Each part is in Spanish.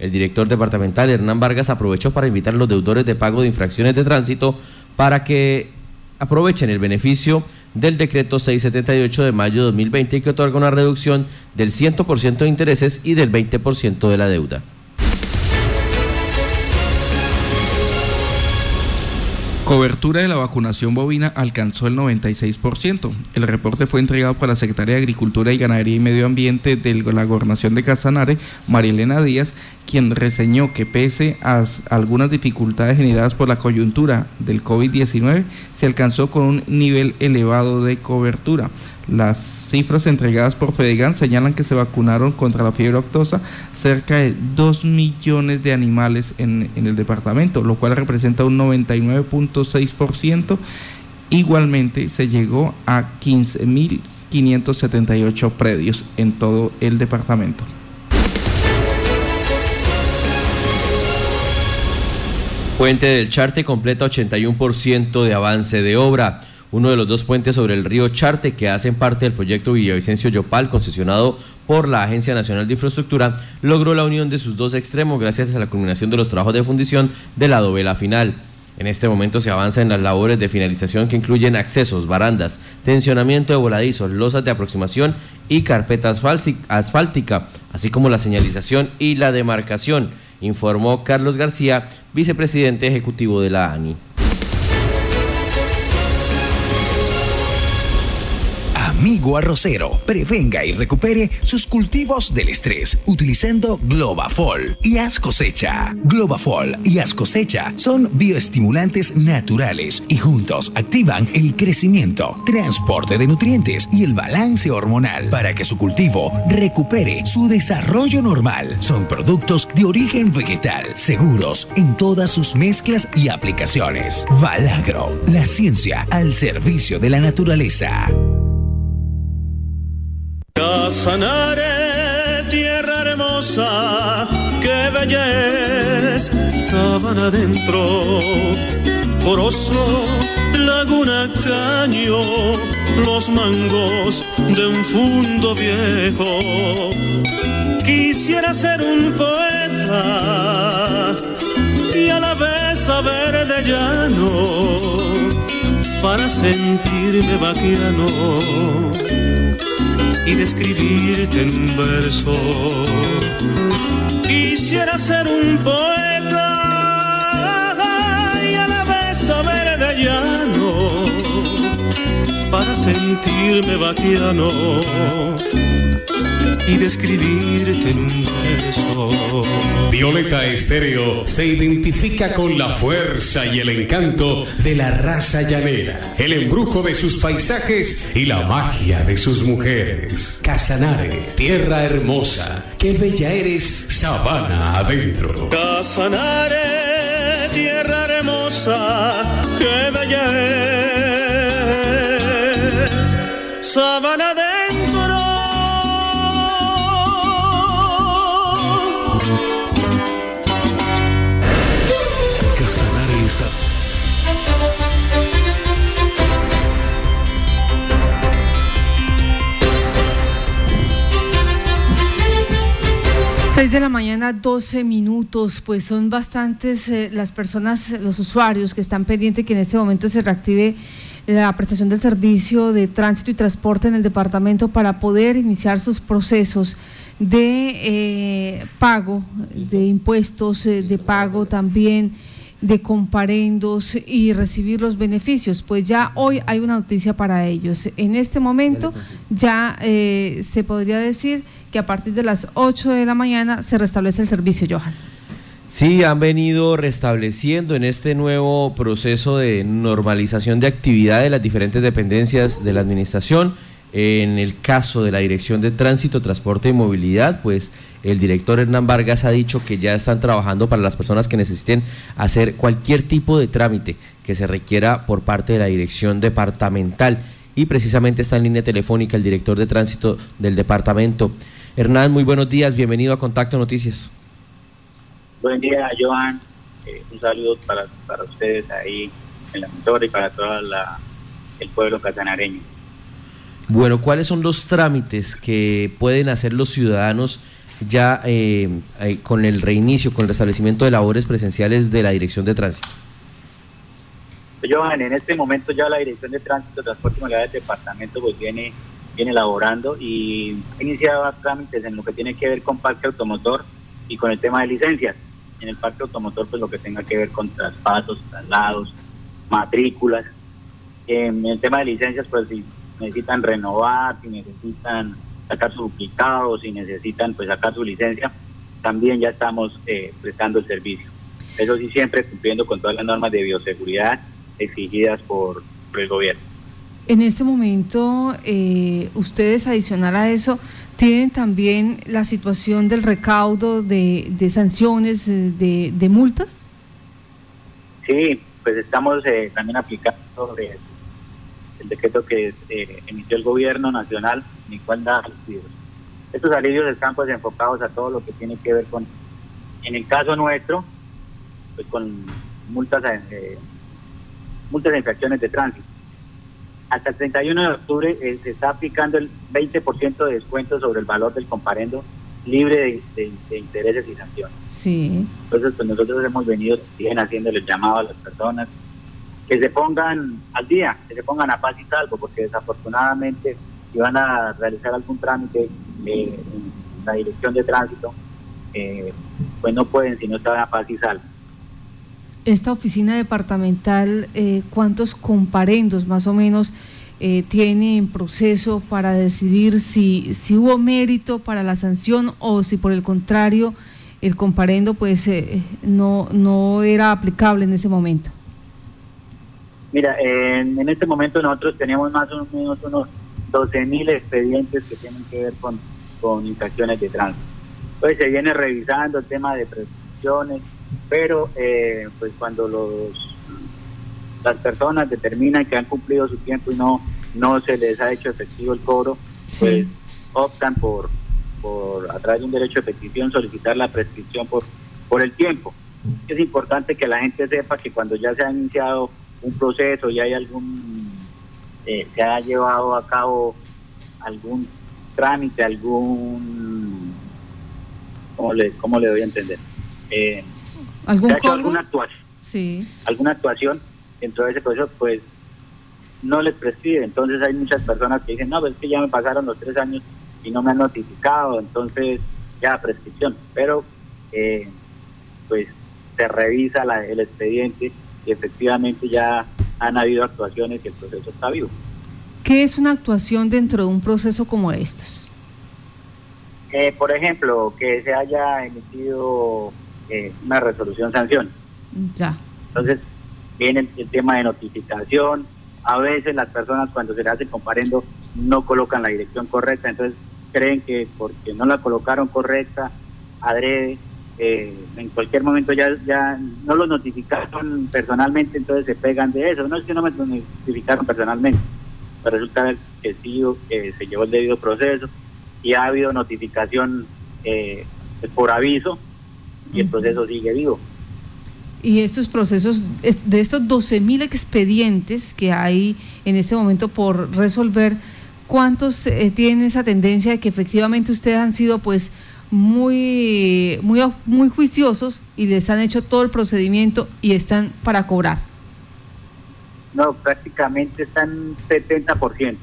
El director departamental Hernán Vargas aprovechó para invitar a los deudores de pago de infracciones de tránsito para que aprovechen el beneficio del decreto 678 de mayo de 2020 que otorga una reducción del 100% de intereses y del 20% de la deuda. Cobertura de la vacunación bovina alcanzó el 96%. El reporte fue entregado por la Secretaria de Agricultura y Ganadería y Medio Ambiente de la Gobernación de Casanare, Marilena Díaz, quien reseñó que pese a algunas dificultades generadas por la coyuntura del COVID-19, se alcanzó con un nivel elevado de cobertura. Las cifras entregadas por Fedegan señalan que se vacunaron contra la fiebre octosa cerca de 2 millones de animales en, en el departamento, lo cual representa un 99.6%. Igualmente se llegó a 15.578 predios en todo el departamento. Puente del Charte completa 81% de avance de obra uno de los dos puentes sobre el río Charte que hacen parte del proyecto Villavicencio Yopal, concesionado por la Agencia Nacional de Infraestructura, logró la unión de sus dos extremos gracias a la culminación de los trabajos de fundición de la dovela final. En este momento se avanza en las labores de finalización que incluyen accesos, barandas, tensionamiento de voladizos, losas de aproximación y carpeta asfáltica, así como la señalización y la demarcación, informó Carlos García, vicepresidente ejecutivo de la ANI. Amigo arrocero. Prevenga y recupere sus cultivos del estrés utilizando Globafol y Haz Cosecha. Globafol y Haz Cosecha son bioestimulantes naturales y juntos activan el crecimiento, transporte de nutrientes y el balance hormonal para que su cultivo recupere su desarrollo normal. Son productos de origen vegetal, seguros en todas sus mezclas y aplicaciones. Valagro, la ciencia al servicio de la naturaleza. Casanare, tierra hermosa, qué belleza, sabana adentro, poroso, laguna caño, los mangos de un fundo viejo. Quisiera ser un poeta y a la vez saber de llano para sentirme vaquiano y describirte en verso. Quisiera ser un poeta y a la vez saber de llano para sentirme vaquiano y describirte en un beso. Violeta Estéreo se identifica con la fuerza y el encanto de la raza llanera, el embrujo de sus paisajes y la magia de sus mujeres. Casanare, tierra hermosa, qué bella eres, sabana adentro. Casanare, tierra hermosa, qué bella eres, sabana adentro. De la mañana, 12 minutos, pues son bastantes eh, las personas, los usuarios que están pendientes que en este momento se reactive la prestación del servicio de tránsito y transporte en el departamento para poder iniciar sus procesos de eh, pago de impuestos, eh, de pago también de comparendos y recibir los beneficios. Pues ya hoy hay una noticia para ellos. En este momento ya eh, se podría decir que a partir de las 8 de la mañana se restablece el servicio, Johan. Sí, han venido restableciendo en este nuevo proceso de normalización de actividad de las diferentes dependencias de la administración. En el caso de la Dirección de Tránsito, Transporte y Movilidad, pues el director Hernán Vargas ha dicho que ya están trabajando para las personas que necesiten hacer cualquier tipo de trámite que se requiera por parte de la dirección departamental. Y precisamente está en línea telefónica el director de tránsito del departamento. Hernán, muy buenos días, bienvenido a Contacto Noticias. Buen día, Joan. Eh, un saludo para, para ustedes ahí en la motor y para todo el pueblo catanareño. Bueno, ¿cuáles son los trámites que pueden hacer los ciudadanos ya eh, eh, con el reinicio, con el restablecimiento de labores presenciales de la Dirección de Tránsito? Johan, en este momento ya la Dirección de Tránsito, Transporte y Movilidad del Departamento pues viene, viene elaborando y ha iniciado trámites en lo que tiene que ver con parque automotor y con el tema de licencias. En el parque automotor pues lo que tenga que ver con traspasos, traslados, matrículas. En el tema de licencias pues si necesitan renovar, si necesitan sacar su duplicado, si necesitan pues sacar su licencia, también ya estamos eh, prestando el servicio. Eso sí siempre cumpliendo con todas las normas de bioseguridad exigidas por, el gobierno. En este momento, eh, ustedes adicional a eso, tienen también la situación del recaudo de, sanciones, eh, de, de, multas. Sí, pues estamos eh, también aplicando el decreto que emitió el gobierno nacional, en el cual da alivios. Estos alivios están pues enfocados a todo lo que tiene que ver con, en el caso nuestro, pues con multas multas de infracciones de tránsito. Hasta el 31 de octubre eh, se está aplicando el 20% de descuento sobre el valor del comparendo libre de, intereses y sanciones. Sí. Entonces, pues nosotros hemos venido siguen haciendo el llamado a las personas que se pongan al día, que se pongan a paz y salvo, porque desafortunadamente si van a realizar algún trámite eh, en la dirección de tránsito, eh, pues no pueden si no están a paz y salvo esta oficina departamental, eh, ¿cuántos comparendos más o menos eh, tiene en proceso para decidir si, si hubo mérito para la sanción o si por el contrario el comparendo pues eh, no, no era aplicable en ese momento? Mira, en, este momento nosotros tenemos más o menos unos 12 mil expedientes que tienen que ver con, con infracciones de tránsito. Pues se viene revisando el tema de prescripciones, pero eh, pues cuando los las personas determinan que han cumplido su tiempo y no no se les ha hecho efectivo el cobro, pues optan por, por a través de un derecho de petición solicitar la prescripción por por el tiempo. Es importante que la gente sepa que cuando ya se ha iniciado un proceso y hay algún eh, se ha llevado a cabo algún trámite, algún ¿cómo le, cómo le doy a entender? Eh, ¿Algún ha hecho alguna actuación, sí. alguna actuación dentro de ese proceso, pues no les prescribe. Entonces hay muchas personas que dicen, no, pues es que ya me pasaron los tres años y no me han notificado, entonces ya prescripción. Pero eh, pues se revisa la, el expediente y efectivamente ya han habido actuaciones y el proceso está vivo. ¿Qué es una actuación dentro de un proceso como estos? Eh, por ejemplo, que se haya emitido eh, una resolución sanción. Ya. Entonces, viene el, tema de notificación. A veces las personas cuando se le hace comparendo no colocan la dirección correcta, entonces creen que porque no la colocaron correcta, adrede, eh, en cualquier momento ya, ya no lo notificaron personalmente, entonces se pegan de eso. No es que no me notificaron personalmente, pero resulta que sí que se llevó el debido proceso y ha habido notificación eh, por aviso y el proceso sigue vivo. Y estos procesos, de estos 12.000 expedientes que hay en este momento por resolver, ¿cuántos eh, tienen esa tendencia de que efectivamente ustedes han sido pues muy, muy, muy juiciosos y les han hecho todo el procedimiento y están para cobrar? No, prácticamente están 70%.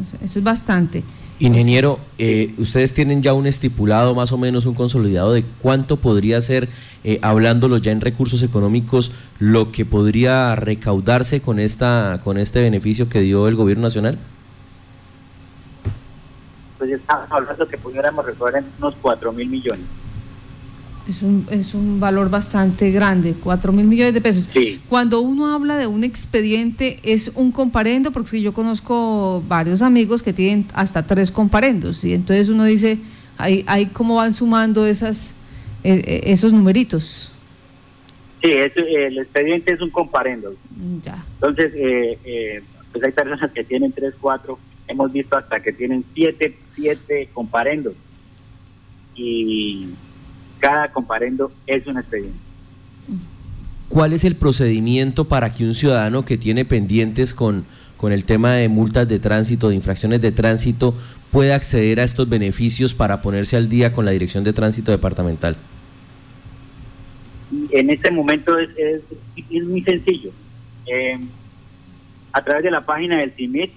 Eso es bastante. Ingeniero, eh, ustedes tienen ya un estipulado, más o menos un consolidado de cuánto podría ser, eh, hablándolo ya en recursos económicos, lo que podría recaudarse con esta, con este beneficio que dio el gobierno nacional. Pues estamos hablando que pudiéramos recaudar unos 4 mil millones. Es un, es un valor bastante grande, 4 mil millones de pesos. Sí. Cuando uno habla de un expediente, es un comparendo, porque yo conozco varios amigos que tienen hasta tres comparendos, y entonces uno dice, ahí, ahí cómo van sumando esas, eh, eh, esos numeritos. Sí, el expediente es un comparendo. Ya. Entonces, eh, pues hay personas que tienen tres, cuatro, hemos visto hasta que tienen siete, siete comparendos. Y cada comparendo es un expediente. ¿Cuál es el procedimiento para que un ciudadano que tiene pendientes con, con el tema de multas de tránsito, de infracciones de tránsito, puede acceder a estos beneficios para ponerse al día con la Dirección de Tránsito Departamental? En este momento es, es, muy sencillo. Eh, a través de la página del CIMIT,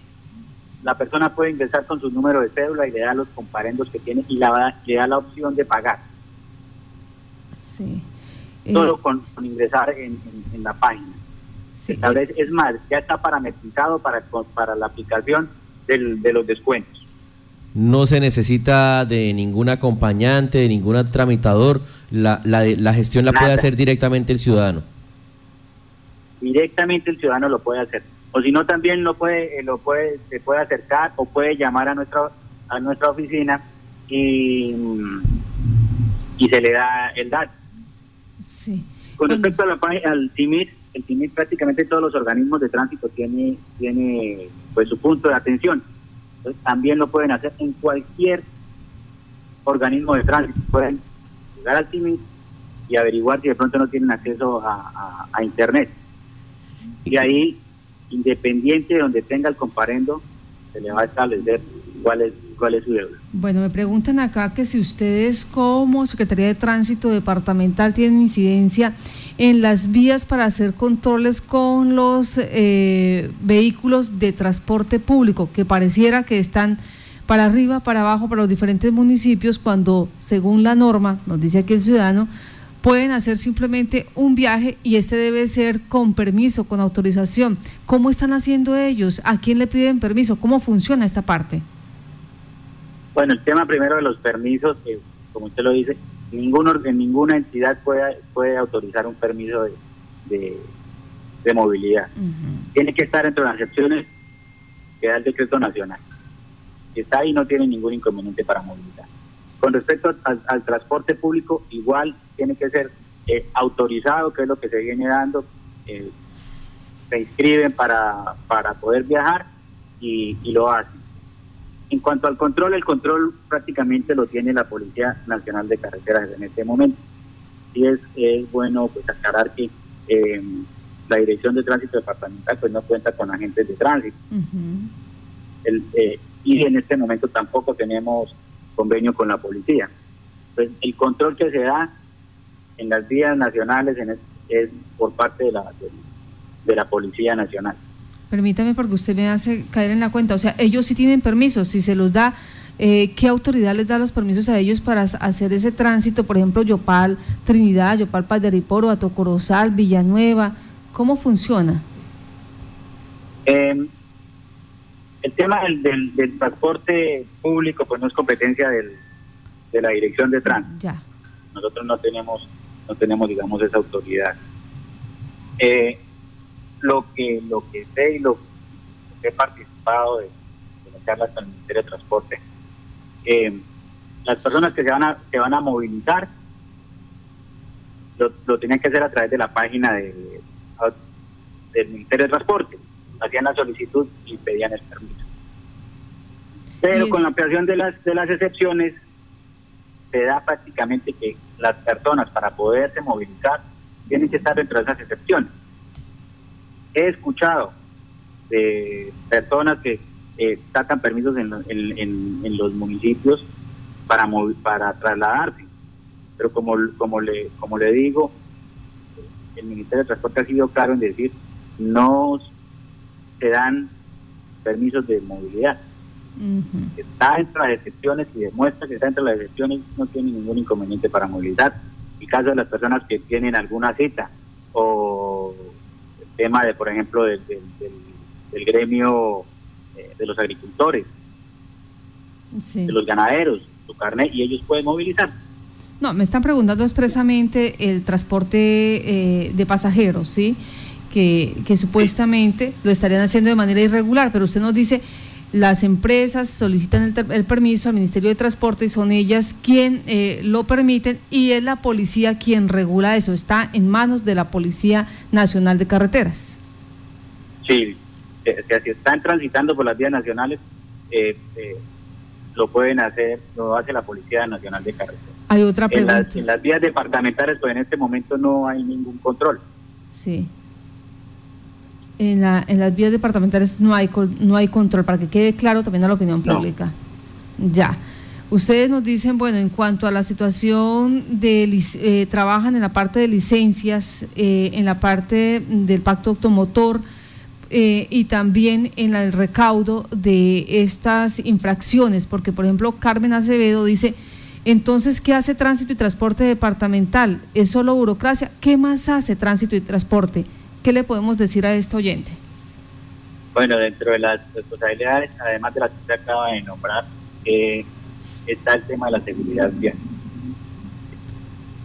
la persona puede ingresar con su número de cédula y le da los comparendos que tiene y la, le da la opción de pagar. Sí. Solo eh, con, ingresar en, la página. Sí, eh, es más, ya está parametrizado para, para la aplicación del, de los descuentos. No se necesita de ningún acompañante, de ningún tramitador. La, la, la gestión la puede hacer directamente el ciudadano. Directamente el ciudadano lo puede hacer o si no también lo puede eh, lo puede se puede acercar o puede llamar a nuestra a nuestra oficina y, y se le da el dato. Sí. Con respecto a la, al TIMIR, el TIMIR prácticamente todos los organismos de tránsito tiene tiene pues su punto de atención. también lo pueden hacer en cualquier organismo de tránsito. Pueden llegar al TIMIR y averiguar si de pronto no tienen acceso a, a internet. Y ahí independiente de donde tenga el comparendo, se le va a establecer cuál es, cuál es su deuda. Bueno, me preguntan acá que si ustedes como Secretaría de Tránsito Departamental tienen incidencia en las vías para hacer controles con los eh, vehículos de transporte público, que pareciera que están para arriba, para abajo, para los diferentes municipios, cuando según la norma, nos dice aquí el ciudadano, pueden hacer simplemente un viaje y este debe ser con permiso, con autorización. ¿Cómo están haciendo ellos? ¿A quién le piden permiso? ¿Cómo funciona esta parte? Bueno, el tema primero de los permisos, eh, como usted lo dice, ninguno, ninguna entidad puede, puede autorizar un permiso de, de, movilidad. Tiene que estar entre las excepciones que da el decreto nacional. Si está ahí no tiene ningún inconveniente para movilidad. Con respecto al, transporte público, igual tiene que ser eh, autorizado, que es lo que se viene dando. Eh, se inscriben para, para poder viajar y, lo hacen. En cuanto al control, el control prácticamente lo tiene la Policía Nacional de Carreteras en este momento. Y es, es bueno pues aclarar que eh, la Dirección de Tránsito Departamental pues no cuenta con agentes de tránsito. y en este momento tampoco tenemos convenio con la policía. Pues el control que se da en las vías nacionales es, por parte de la, de, la Policía Nacional. Permítame porque usted me hace caer en la cuenta, o sea, ellos sí tienen permisos, si se los da, eh, ¿qué autoridad les da los permisos a ellos para hacer ese tránsito? Por ejemplo, Yopal Trinidad, Yopal Paderiporo, Atocorozal, Villanueva, ¿cómo funciona? Eh, el tema del, del, transporte público pues no es competencia del, de la dirección de tránsito. Ya. Nosotros no tenemos, no tenemos digamos esa autoridad. Eh, lo que lo que sé y lo que he participado de, de las charlas con el Ministerio de Transporte, eh, las personas que se van a, se van a movilizar lo, lo tenían que hacer a través de la página de, del Ministerio de Transporte hacían la solicitud y pedían el permiso. Pero con la ampliación de las, de las excepciones, se da prácticamente que las personas para poderse movilizar tienen que estar dentro de esas excepciones. He escuchado de personas que eh, sacan permisos en, en, los municipios para, para trasladarse, pero como, como, le, como le digo, el Ministerio de Transporte ha sido claro en decir, no se dan permisos de movilidad. Está entre las excepciones y demuestra que está entre las excepciones, no tiene ningún inconveniente para movilidad. En caso de las personas que tienen alguna cita o el tema de, por ejemplo, del, gremio eh, de los agricultores, de los ganaderos, su carnet, y ellos pueden movilizar. No, me están preguntando expresamente el transporte eh, de pasajeros, ¿sí? que, supuestamente lo estarían haciendo de manera irregular, pero usted nos dice, las empresas solicitan el, permiso al Ministerio de Transporte y son ellas quien eh, lo permiten y es la policía quien regula eso, está en manos de la Policía Nacional de Carreteras. Sí, eh, si están transitando por las vías nacionales, eh, lo pueden hacer, lo hace la Policía Nacional de Carreteras. Hay otra pregunta. En las, en las vías departamentales, pues en este momento no hay ningún control. Sí. En, la, en las vías departamentales no hay, no hay control, para que quede claro también a la opinión pública. Ya. Ustedes nos dicen, bueno, en cuanto a la situación de, eh, trabajan en la parte de licencias, eh, en la parte del pacto automotor eh, y también en el recaudo de estas infracciones, porque por ejemplo Carmen Acevedo dice, entonces, ¿qué hace tránsito y transporte departamental? ¿Es solo burocracia? ¿Qué más hace tránsito y transporte? ¿Qué le podemos decir a este oyente? Bueno, dentro de las responsabilidades, además de las que usted acaba de nombrar, eh, está el tema de la seguridad vial.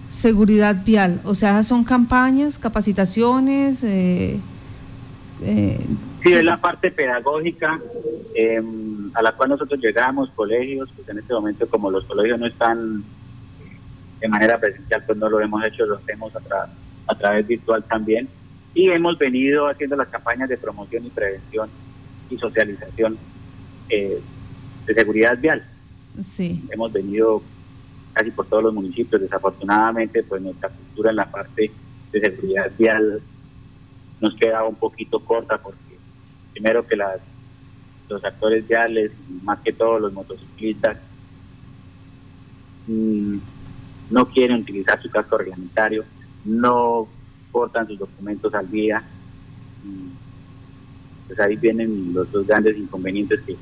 Seguridad vial, o sea, son campañas, capacitaciones. Eh, eh, sí, es la parte pedagógica em, a la cual nosotros llegamos, colegios, pues en este momento como los colegios no están de manera presencial, pues no lo hemos hecho, lo hacemos a, a través virtual también. Y hemos venido haciendo las campañas de promoción y prevención y socialización eh, de seguridad vial. Sí. Hemos venido casi por todos los municipios. Desafortunadamente, pues nuestra cultura en la parte de seguridad vial nos queda un poquito corta porque primero que las los actores viales, más que todos los motociclistas, mm, no quieren utilizar su casco reglamentario, no portan sus documentos al día. Pues ahí vienen los dos grandes inconvenientes que,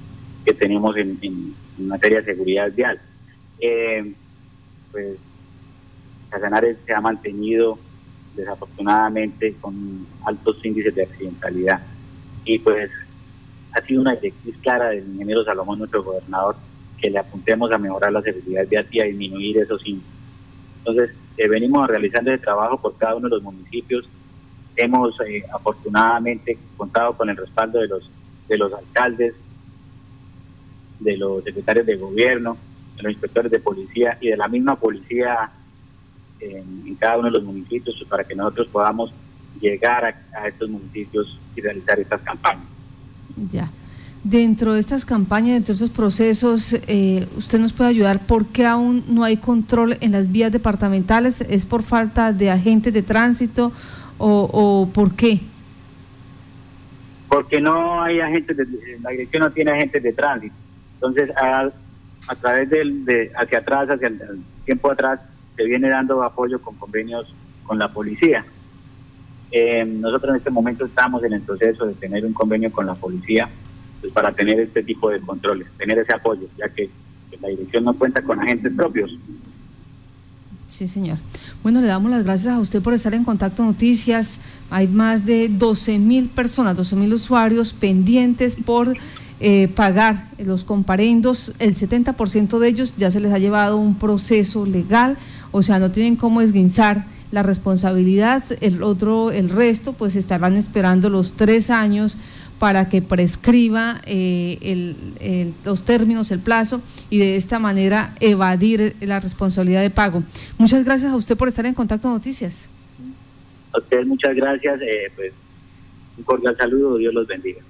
que tenemos en, en materia de seguridad vial. Eh, pues Casanares se ha mantenido desafortunadamente con altos índices de accidentalidad y pues ha sido una directriz clara del ingeniero Salomón, nuestro gobernador, que le apuntemos a mejorar la seguridad vial y a disminuir esos índices. Entonces, eh, venimos realizando ese trabajo por cada uno de los municipios. Hemos eh, afortunadamente contado con el respaldo de los de los alcaldes, de los secretarios de gobierno, de los inspectores de policía y de la misma policía en, cada uno de los municipios para que nosotros podamos llegar a, estos municipios y realizar estas campañas. Ya. Dentro de estas campañas, dentro de estos procesos, eh, ¿usted nos puede ayudar? ¿Por qué aún no hay control en las vías departamentales? ¿Es por falta de agentes de tránsito o, por qué? Porque no hay agentes, de, la dirección no tiene agentes de tránsito. Entonces, a, a través del, de hacia atrás, hacia el, tiempo atrás, se viene dando apoyo con convenios con la policía. Eh, nosotros en este momento estamos en el proceso de tener un convenio con la policía para tener este tipo de controles, tener ese apoyo, ya que la dirección no cuenta con agentes propios. Sí, señor. Bueno, le damos las gracias a usted por estar en Contacto Noticias. Hay más de 12 mil personas, 12 mil usuarios pendientes por eh, pagar los comparendos. El 70% de ellos ya se les ha llevado un proceso legal, o sea, no tienen cómo esguinzar la responsabilidad. El otro, el resto, pues estarán esperando los tres años para que prescriba eh, los términos, el plazo y de esta manera evadir la responsabilidad de pago. Muchas gracias a usted por estar en Contacto Noticias. A ustedes muchas gracias, eh, pues un cordial saludo, Dios los bendiga.